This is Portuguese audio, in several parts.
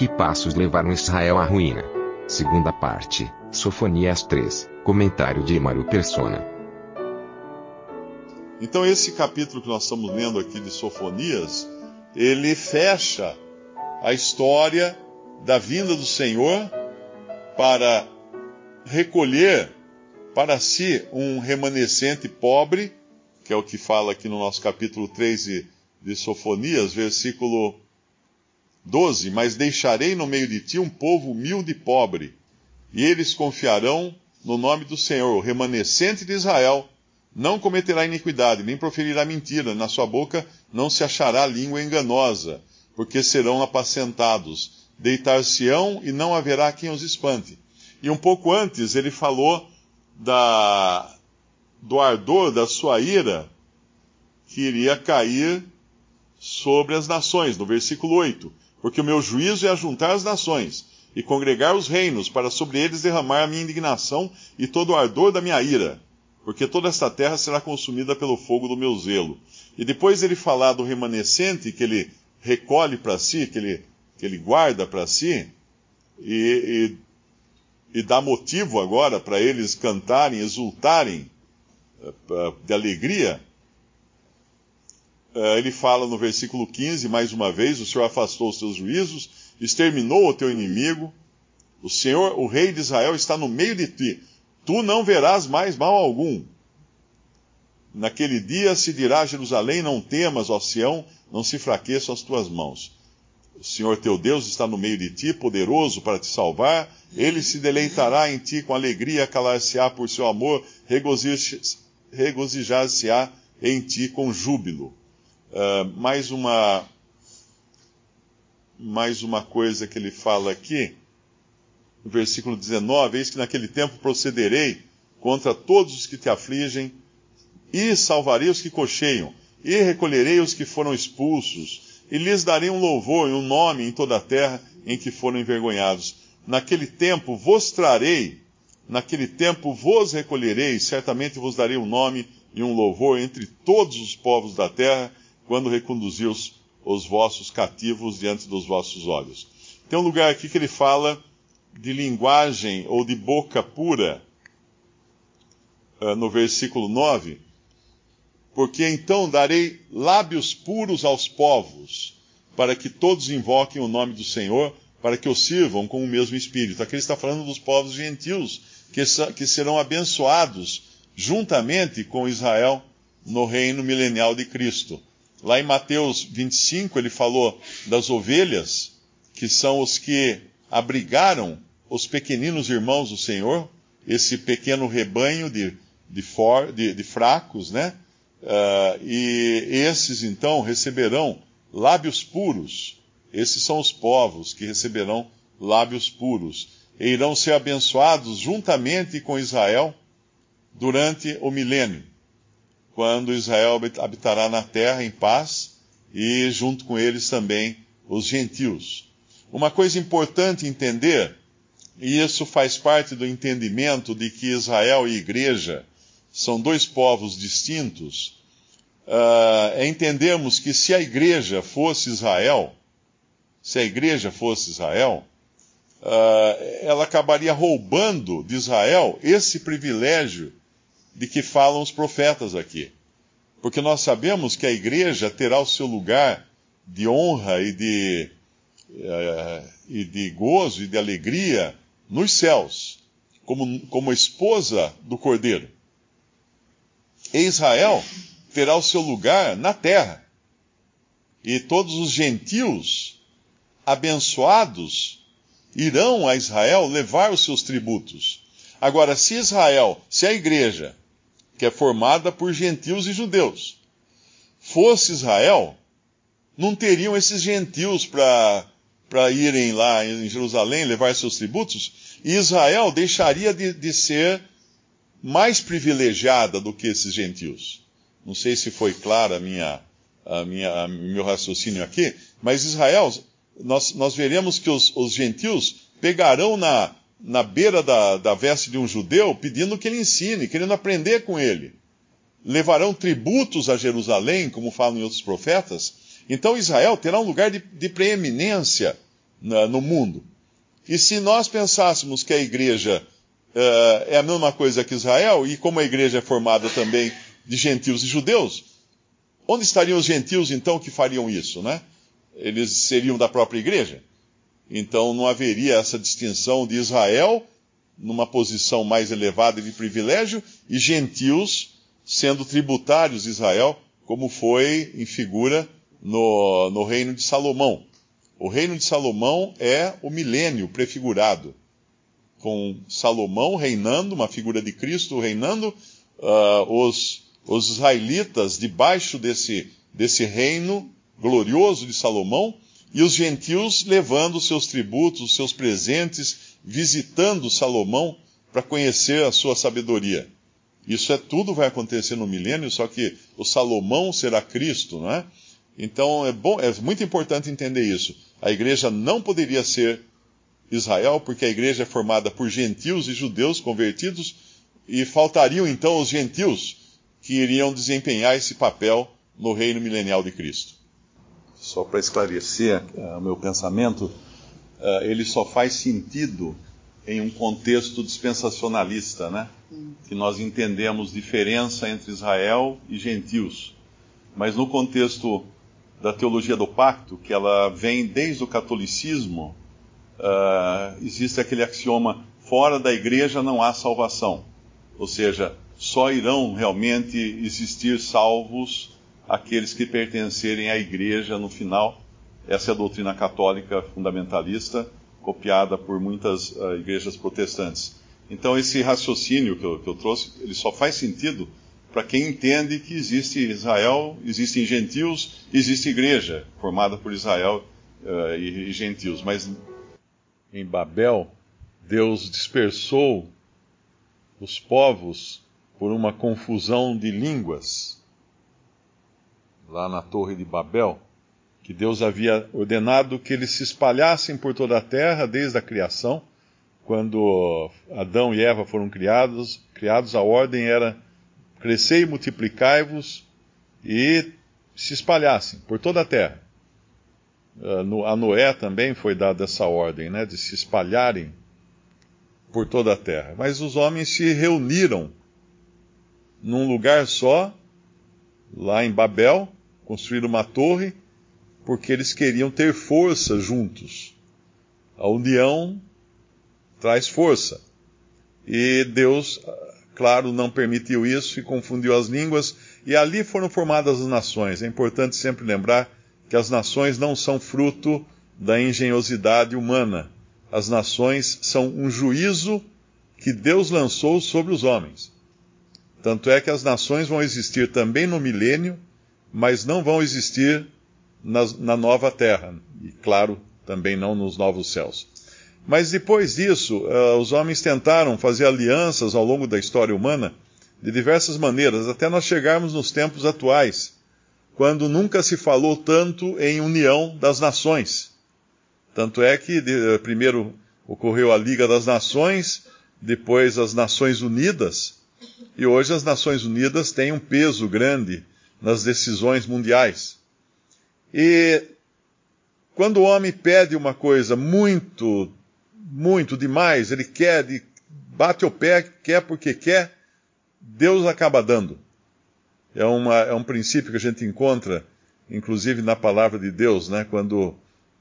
Que passos levaram Israel à ruína? Segunda parte, Sofonias 3, comentário de Imaru Persona. Então esse capítulo que nós estamos lendo aqui de Sofonias, ele fecha a história da vinda do Senhor para recolher para si um remanescente pobre, que é o que fala aqui no nosso capítulo 3 de, de Sofonias, versículo 12: Mas deixarei no meio de ti um povo humilde e pobre, e eles confiarão no nome do Senhor, o remanescente de Israel. Não cometerá iniquidade, nem proferirá mentira, na sua boca não se achará língua enganosa, porque serão apacentados. Deitar-se-ão e não haverá quem os espante. E um pouco antes ele falou da, do ardor da sua ira que iria cair sobre as nações, no versículo 8. Porque o meu juízo é ajuntar as nações e congregar os reinos, para sobre eles derramar a minha indignação e todo o ardor da minha ira. Porque toda esta terra será consumida pelo fogo do meu zelo. E depois ele falar do remanescente que ele recolhe para si, que ele, que ele guarda para si, e, e, e dá motivo agora para eles cantarem, exultarem uh, de alegria, ele fala no versículo 15, mais uma vez: O Senhor afastou os seus juízos, exterminou o teu inimigo. O Senhor, o Rei de Israel, está no meio de ti. Tu não verás mais mal algum. Naquele dia se dirá a Jerusalém: Não temas, ó Sião, não se fraqueçam as tuas mãos. O Senhor teu Deus está no meio de ti, poderoso para te salvar. Ele se deleitará em ti com alegria, calar-se-á por seu amor, regozijar-se-á em ti com júbilo. Uh, mais uma mais uma coisa que ele fala aqui, no versículo 19: Eis que naquele tempo procederei contra todos os que te afligem, e salvarei os que cocheiam, e recolherei os que foram expulsos, e lhes darei um louvor e um nome em toda a terra em que foram envergonhados. Naquele tempo vos trarei, naquele tempo vos recolherei, certamente vos darei um nome e um louvor entre todos os povos da terra, quando reconduzi os, os vossos cativos diante dos vossos olhos. Tem um lugar aqui que ele fala de linguagem ou de boca pura, uh, no versículo 9 porque então darei lábios puros aos povos, para que todos invoquem o nome do Senhor, para que o sirvam com o mesmo espírito. Aqui ele está falando dos povos gentios, que, que serão abençoados juntamente com Israel no reino milenial de Cristo. Lá em Mateus 25, ele falou das ovelhas, que são os que abrigaram os pequeninos irmãos do Senhor, esse pequeno rebanho de, de, for, de, de fracos, né? Uh, e esses então receberão lábios puros. Esses são os povos que receberão lábios puros. E irão ser abençoados juntamente com Israel durante o milênio, quando Israel habitará na terra em paz e junto com eles também os gentios. Uma coisa importante entender, e isso faz parte do entendimento de que Israel e igreja são dois povos distintos, uh, é entendermos que se a igreja fosse Israel, se a igreja fosse Israel, uh, ela acabaria roubando de Israel esse privilégio de que falam os profetas aqui. Porque nós sabemos que a igreja terá o seu lugar de honra e de, uh, e de gozo e de alegria nos céus, como, como esposa do cordeiro. E Israel terá o seu lugar na terra. E todos os gentios abençoados irão a Israel levar os seus tributos. Agora, se Israel, se a igreja, que é formada por gentios e judeus, fosse Israel, não teriam esses gentios para irem lá em Jerusalém levar seus tributos, e Israel deixaria de, de ser mais privilegiada do que esses gentios. Não sei se foi clara a minha, a minha, a meu raciocínio aqui, mas Israel, nós, nós veremos que os, os gentios pegarão na, na beira da, da veste de um judeu pedindo que ele ensine, querendo aprender com ele. Levarão tributos a Jerusalém, como falam em outros profetas. Então Israel terá um lugar de, de preeminência na, no mundo. E se nós pensássemos que a igreja uh, é a mesma coisa que Israel, e como a igreja é formada também de gentios e judeus, onde estariam os gentios então que fariam isso, né? Eles seriam da própria igreja. Então não haveria essa distinção de Israel numa posição mais elevada de privilégio e gentios sendo tributários de Israel, como foi em figura no, no reino de Salomão. O reino de Salomão é o milênio prefigurado, com Salomão reinando, uma figura de Cristo reinando, uh, os, os israelitas debaixo desse, desse reino glorioso de Salomão, e os gentios levando seus tributos, os seus presentes, visitando Salomão para conhecer a sua sabedoria. Isso é tudo vai acontecer no milênio, só que o Salomão será Cristo, não é? Então é bom, é muito importante entender isso. A igreja não poderia ser Israel, porque a igreja é formada por gentios e judeus convertidos, e faltariam então os gentios que iriam desempenhar esse papel no reino milenial de Cristo só para esclarecer uh, o meu pensamento, uh, ele só faz sentido em um contexto dispensacionalista, né? Que nós entendemos diferença entre Israel e gentios. Mas no contexto da teologia do pacto, que ela vem desde o catolicismo, uh, existe aquele axioma: fora da igreja não há salvação. Ou seja, só irão realmente existir salvos aqueles que pertencerem à igreja no final. Essa é a doutrina católica fundamentalista, copiada por muitas uh, igrejas protestantes. Então, esse raciocínio que eu, que eu trouxe, ele só faz sentido para quem entende que existe Israel, existem gentios, existe igreja formada por Israel uh, e, e gentios. Mas em Babel, Deus dispersou os povos por uma confusão de línguas lá na Torre de Babel, que Deus havia ordenado que eles se espalhassem por toda a terra desde a criação. Quando Adão e Eva foram criados, criados a ordem era crescer e multiplicai-vos e se espalhassem por toda a terra. Ah, a Noé também foi dada essa ordem, né, de se espalharem por toda a terra. Mas os homens se reuniram num lugar só, lá em Babel, construir uma torre porque eles queriam ter força juntos. A união traz força. E Deus, claro, não permitiu isso e confundiu as línguas, e ali foram formadas as nações. É importante sempre lembrar que as nações não são fruto da engenhosidade humana. As nações são um juízo que Deus lançou sobre os homens. Tanto é que as nações vão existir também no milênio, mas não vão existir na, na nova terra, e claro, também não nos novos céus. Mas depois disso, uh, os homens tentaram fazer alianças ao longo da história humana de diversas maneiras, até nós chegarmos nos tempos atuais, quando nunca se falou tanto em união das nações. Tanto é que de, primeiro ocorreu a Liga das Nações, depois as Nações Unidas, e hoje as Nações Unidas têm um peso grande nas decisões mundiais. E quando o homem pede uma coisa muito, muito demais, ele quer, ele bate o pé, quer porque quer, Deus acaba dando. É, uma, é um princípio que a gente encontra, inclusive na palavra de Deus, né? Quando,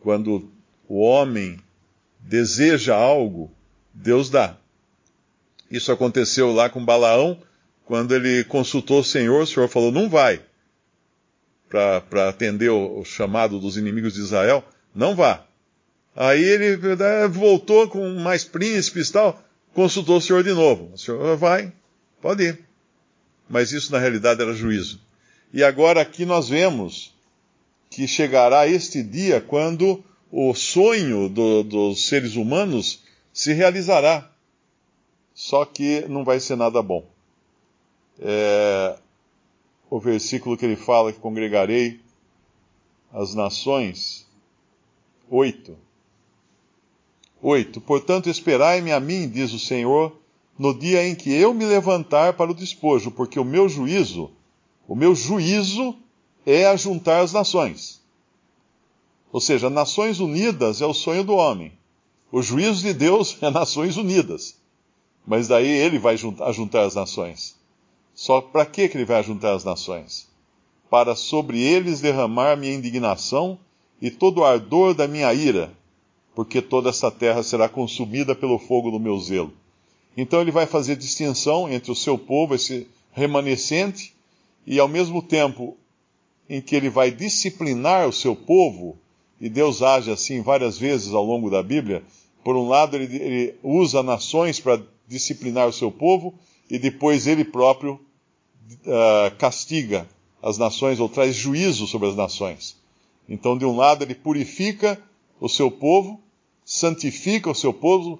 quando o homem deseja algo, Deus dá. Isso aconteceu lá com Balaão, quando ele consultou o Senhor, o Senhor falou: não vai para atender o, chamado dos inimigos de Israel, não vá. Aí ele né, voltou com mais príncipes e tal, consultou o Senhor de novo. O Senhor vai, pode ir. Mas isso na realidade era juízo. E agora aqui nós vemos que chegará este dia quando o sonho do, dos seres humanos se realizará. Só que não vai ser nada bom. É, o versículo que ele fala que congregarei as nações. 8. 8. Portanto, esperai-me a mim, diz o Senhor, no dia em que eu me levantar para o despojo, porque o meu juízo, o meu juízo é ajuntar as nações. Ou seja, Nações Unidas é o sonho do homem. O juízo de Deus é Nações Unidas. Mas daí ele vai ajuntar as nações. Só para que ele vai ajuntar as nações? Para sobre eles derramar minha indignação e todo o ardor da minha ira, porque toda essa terra será consumida pelo fogo do meu zelo. Então ele vai fazer distinção entre o seu povo, esse remanescente, e ao mesmo tempo em que ele vai disciplinar o seu povo, e Deus age assim várias vezes ao longo da Bíblia. Por um lado, ele, ele usa nações para disciplinar o seu povo, e depois ele próprio uh, castiga as nações ou traz juízo sobre as nações. Então, de um lado, ele purifica o seu povo, santifica o seu povo,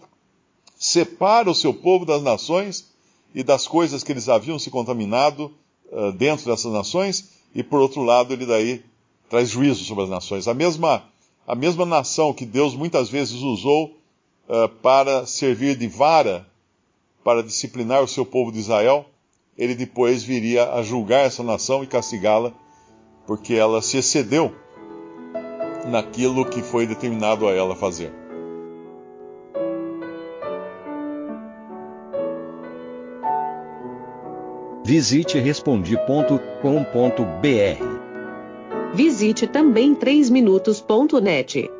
separa o seu povo das nações e das coisas que eles haviam se contaminado uh, dentro dessas nações, e por outro lado, ele daí traz juízo sobre as nações. A mesma, a mesma nação que Deus muitas vezes usou uh, para servir de vara para disciplinar o seu povo de Israel, ele depois viria a julgar essa nação e castigá-la, porque ela se excedeu naquilo que foi determinado a ela fazer. Visite respondi.com.br Visite também 3minutos.net.